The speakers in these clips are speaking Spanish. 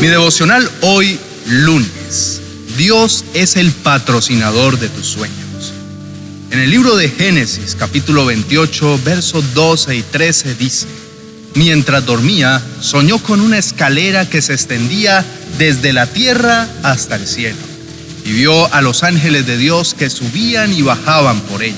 Mi devocional hoy lunes. Dios es el patrocinador de tus sueños. En el libro de Génesis capítulo 28 versos 12 y 13 dice, Mientras dormía, soñó con una escalera que se extendía desde la tierra hasta el cielo, y vio a los ángeles de Dios que subían y bajaban por ella.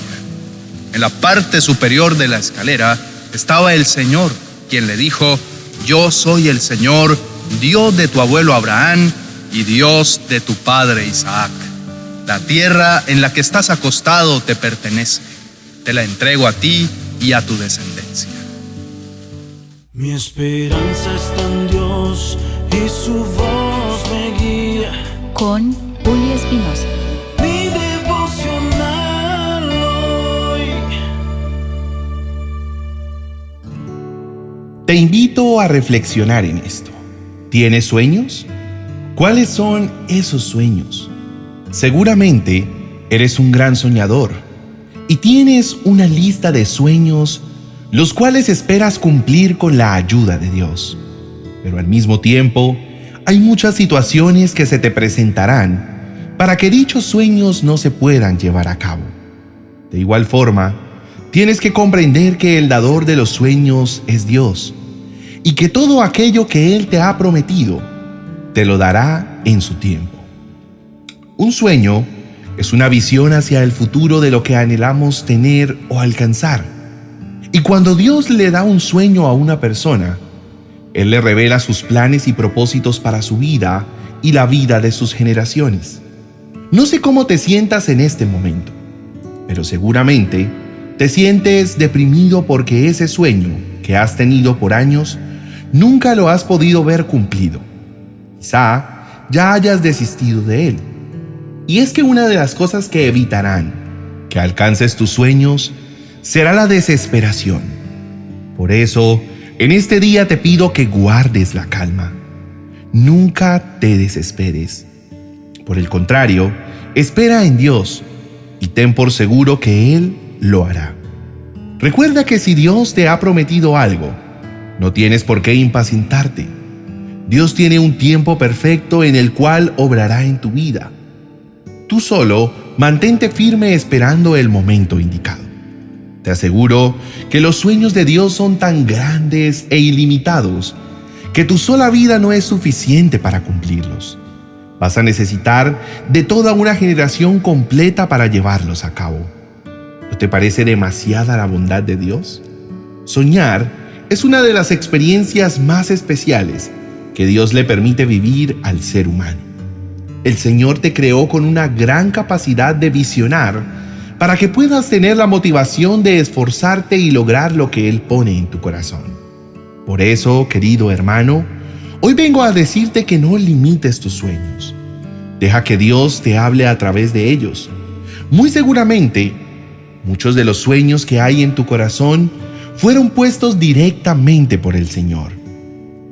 En la parte superior de la escalera estaba el Señor, quien le dijo, Yo soy el Señor, Dios de tu abuelo Abraham y Dios de tu padre Isaac. La tierra en la que estás acostado te pertenece. Te la entrego a ti y a tu descendencia. Mi esperanza está en Dios y su voz me guía. Con Julio Espinosa. Mi devocional hoy. Te invito a reflexionar en esto. ¿Tienes sueños? ¿Cuáles son esos sueños? Seguramente eres un gran soñador y tienes una lista de sueños los cuales esperas cumplir con la ayuda de Dios. Pero al mismo tiempo, hay muchas situaciones que se te presentarán para que dichos sueños no se puedan llevar a cabo. De igual forma, tienes que comprender que el dador de los sueños es Dios y que todo aquello que Él te ha prometido, te lo dará en su tiempo. Un sueño es una visión hacia el futuro de lo que anhelamos tener o alcanzar. Y cuando Dios le da un sueño a una persona, Él le revela sus planes y propósitos para su vida y la vida de sus generaciones. No sé cómo te sientas en este momento, pero seguramente te sientes deprimido porque ese sueño que has tenido por años nunca lo has podido ver cumplido. Quizá ya hayas desistido de él. Y es que una de las cosas que evitarán que alcances tus sueños será la desesperación. Por eso, en este día te pido que guardes la calma. Nunca te desesperes. Por el contrario, espera en Dios y ten por seguro que Él lo hará. Recuerda que si Dios te ha prometido algo, no tienes por qué impacientarte. Dios tiene un tiempo perfecto en el cual obrará en tu vida. Tú solo mantente firme esperando el momento indicado. Te aseguro que los sueños de Dios son tan grandes e ilimitados que tu sola vida no es suficiente para cumplirlos. Vas a necesitar de toda una generación completa para llevarlos a cabo. ¿No te parece demasiada la bondad de Dios? Soñar es una de las experiencias más especiales que Dios le permite vivir al ser humano. El Señor te creó con una gran capacidad de visionar para que puedas tener la motivación de esforzarte y lograr lo que Él pone en tu corazón. Por eso, querido hermano, hoy vengo a decirte que no limites tus sueños. Deja que Dios te hable a través de ellos. Muy seguramente, muchos de los sueños que hay en tu corazón fueron puestos directamente por el Señor.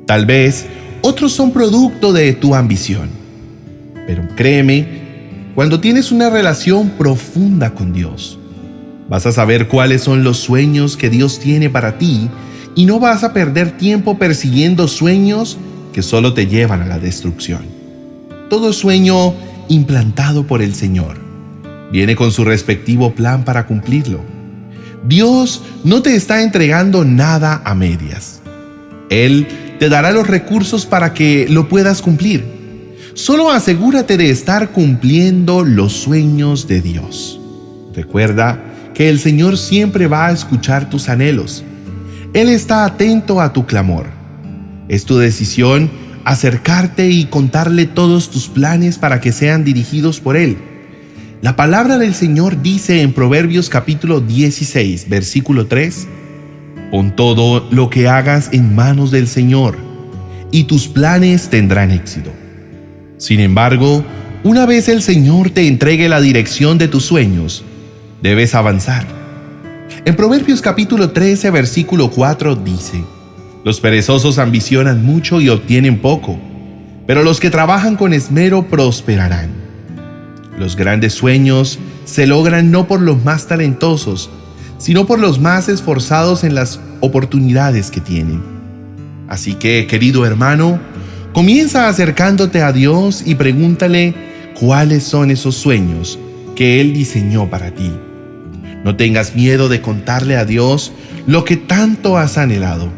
Tal vez otros son producto de tu ambición. Pero créeme cuando tienes una relación profunda con Dios. Vas a saber cuáles son los sueños que Dios tiene para ti y no vas a perder tiempo persiguiendo sueños que solo te llevan a la destrucción. Todo sueño implantado por el Señor viene con su respectivo plan para cumplirlo. Dios no te está entregando nada a medias. Él te dará los recursos para que lo puedas cumplir Solo asegúrate de estar cumpliendo los sueños de Dios. Recuerda que el Señor siempre va a escuchar tus anhelos. Él está atento a tu clamor. Es tu decisión acercarte y contarle todos tus planes para que sean dirigidos por Él. La palabra del Señor dice en Proverbios capítulo 16, versículo 3, Pon todo lo que hagas en manos del Señor, y tus planes tendrán éxito. Sin embargo, una vez el Señor te entregue la dirección de tus sueños, debes avanzar. En Proverbios capítulo 13, versículo 4 dice, Los perezosos ambicionan mucho y obtienen poco, pero los que trabajan con esmero prosperarán. Los grandes sueños se logran no por los más talentosos, sino por los más esforzados en las oportunidades que tienen. Así que, querido hermano, Comienza acercándote a Dios y pregúntale cuáles son esos sueños que Él diseñó para ti. No tengas miedo de contarle a Dios lo que tanto has anhelado.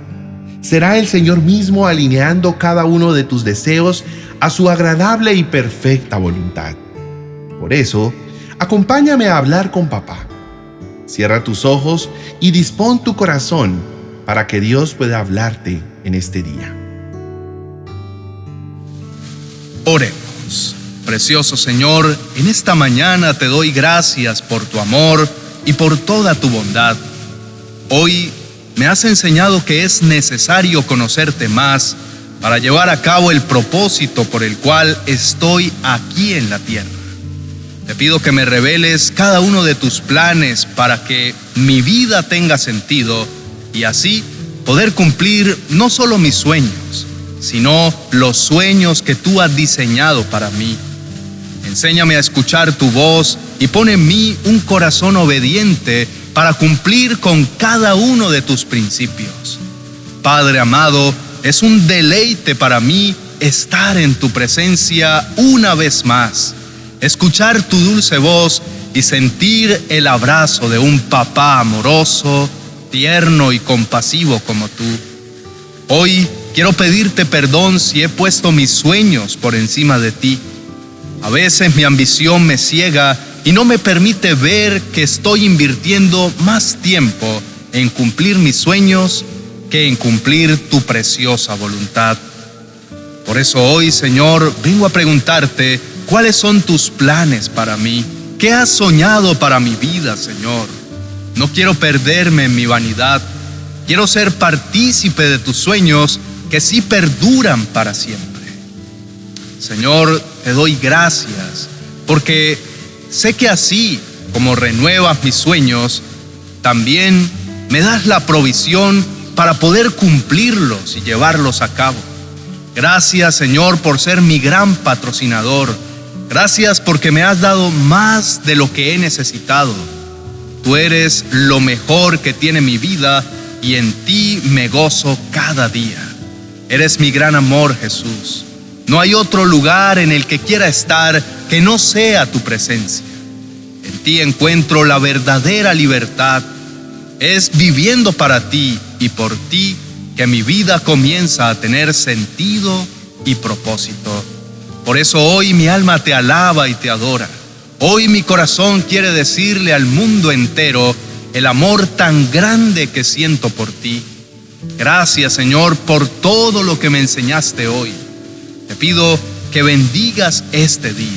Será el Señor mismo alineando cada uno de tus deseos a su agradable y perfecta voluntad. Por eso, acompáñame a hablar con papá. Cierra tus ojos y dispón tu corazón para que Dios pueda hablarte en este día. Oremos. Precioso Señor, en esta mañana te doy gracias por tu amor y por toda tu bondad. Hoy me has enseñado que es necesario conocerte más para llevar a cabo el propósito por el cual estoy aquí en la tierra. Te pido que me reveles cada uno de tus planes para que mi vida tenga sentido y así poder cumplir no solo mis sueños, sino los sueños que tú has diseñado para mí. Enséñame a escuchar tu voz y pon en mí un corazón obediente para cumplir con cada uno de tus principios. Padre amado, es un deleite para mí estar en tu presencia una vez más, escuchar tu dulce voz y sentir el abrazo de un papá amoroso, tierno y compasivo como tú. Hoy quiero pedirte perdón si he puesto mis sueños por encima de ti. A veces mi ambición me ciega y no me permite ver que estoy invirtiendo más tiempo en cumplir mis sueños que en cumplir tu preciosa voluntad. Por eso hoy, Señor, vengo a preguntarte cuáles son tus planes para mí. ¿Qué has soñado para mi vida, Señor? No quiero perderme en mi vanidad. Quiero ser partícipe de tus sueños que sí perduran para siempre. Señor, te doy gracias porque sé que así como renuevas mis sueños, también me das la provisión para poder cumplirlos y llevarlos a cabo. Gracias Señor por ser mi gran patrocinador. Gracias porque me has dado más de lo que he necesitado. Tú eres lo mejor que tiene mi vida y en ti me gozo cada día. Eres mi gran amor Jesús. No hay otro lugar en el que quiera estar que no sea tu presencia. En ti encuentro la verdadera libertad. Es viviendo para ti y por ti que mi vida comienza a tener sentido y propósito. Por eso hoy mi alma te alaba y te adora. Hoy mi corazón quiere decirle al mundo entero el amor tan grande que siento por ti. Gracias Señor por todo lo que me enseñaste hoy. Te pido que bendigas este día.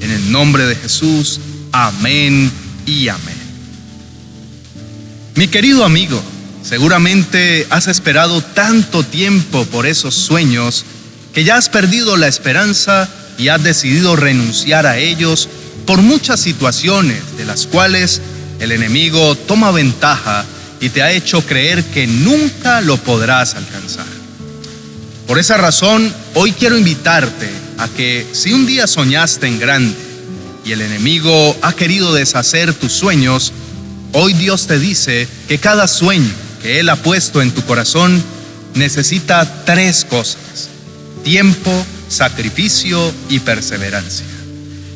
En el nombre de Jesús, amén y amén. Mi querido amigo, Seguramente has esperado tanto tiempo por esos sueños que ya has perdido la esperanza y has decidido renunciar a ellos por muchas situaciones de las cuales el enemigo toma ventaja y te ha hecho creer que nunca lo podrás alcanzar. Por esa razón, hoy quiero invitarte a que si un día soñaste en grande y el enemigo ha querido deshacer tus sueños, hoy Dios te dice que cada sueño que Él ha puesto en tu corazón necesita tres cosas. Tiempo, sacrificio y perseverancia.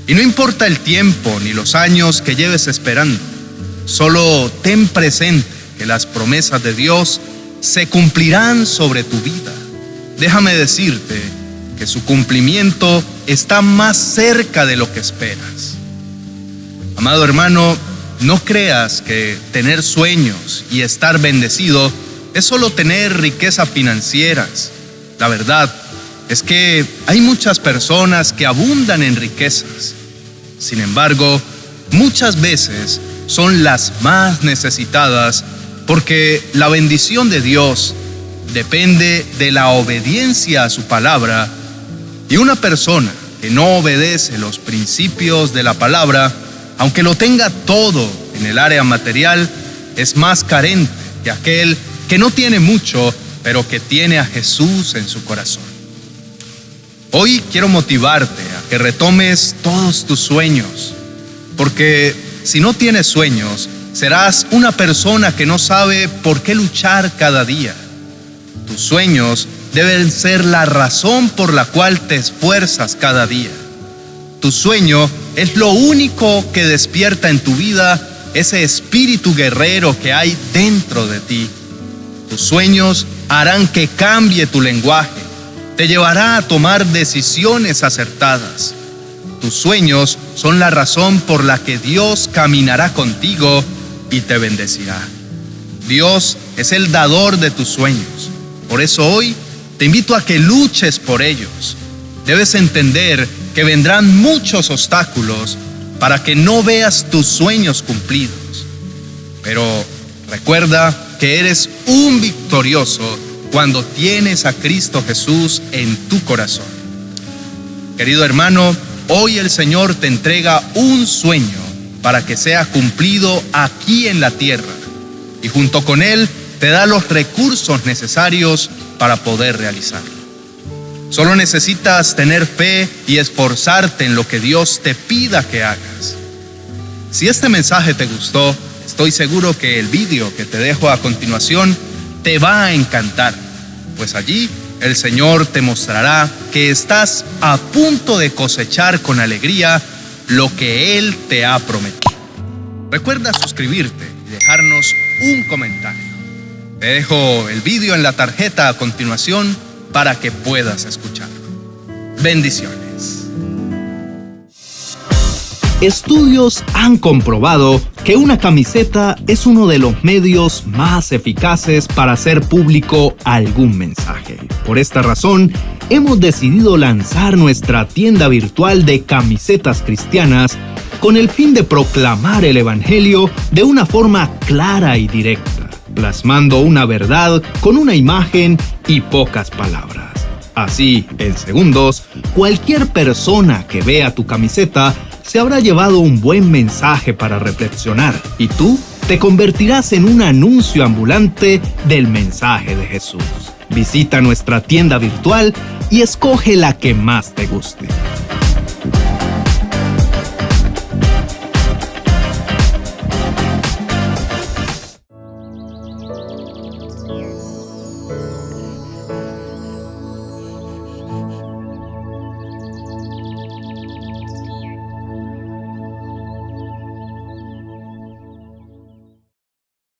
Y no importa el tiempo ni los años que lleves esperando, solo ten presente que las promesas de Dios se cumplirán sobre tu vida. Déjame decirte que su cumplimiento está más cerca de lo que esperas. Amado hermano, no creas que tener sueños y estar bendecido es solo tener riquezas financieras. La verdad es que hay muchas personas que abundan en riquezas. Sin embargo, muchas veces son las más necesitadas porque la bendición de Dios depende de la obediencia a su palabra y una persona que no obedece los principios de la palabra aunque lo tenga todo en el área material, es más carente que aquel que no tiene mucho, pero que tiene a Jesús en su corazón. Hoy quiero motivarte a que retomes todos tus sueños, porque si no tienes sueños, serás una persona que no sabe por qué luchar cada día. Tus sueños deben ser la razón por la cual te esfuerzas cada día. Tu sueño es lo único que despierta en tu vida ese espíritu guerrero que hay dentro de ti. Tus sueños harán que cambie tu lenguaje, te llevará a tomar decisiones acertadas. Tus sueños son la razón por la que Dios caminará contigo y te bendecirá. Dios es el dador de tus sueños. Por eso hoy te invito a que luches por ellos. Debes entender que vendrán muchos obstáculos para que no veas tus sueños cumplidos. Pero recuerda que eres un victorioso cuando tienes a Cristo Jesús en tu corazón. Querido hermano, hoy el Señor te entrega un sueño para que sea cumplido aquí en la tierra y junto con Él te da los recursos necesarios para poder realizarlo. Solo necesitas tener fe y esforzarte en lo que Dios te pida que hagas. Si este mensaje te gustó, estoy seguro que el vídeo que te dejo a continuación te va a encantar, pues allí el Señor te mostrará que estás a punto de cosechar con alegría lo que Él te ha prometido. Recuerda suscribirte y dejarnos un comentario. Te dejo el vídeo en la tarjeta a continuación para que puedas escucharlo. Bendiciones. Estudios han comprobado que una camiseta es uno de los medios más eficaces para hacer público algún mensaje. Por esta razón, hemos decidido lanzar nuestra tienda virtual de camisetas cristianas con el fin de proclamar el Evangelio de una forma clara y directa, plasmando una verdad con una imagen y pocas palabras. Así, en segundos, cualquier persona que vea tu camiseta se habrá llevado un buen mensaje para reflexionar y tú te convertirás en un anuncio ambulante del mensaje de Jesús. Visita nuestra tienda virtual y escoge la que más te guste.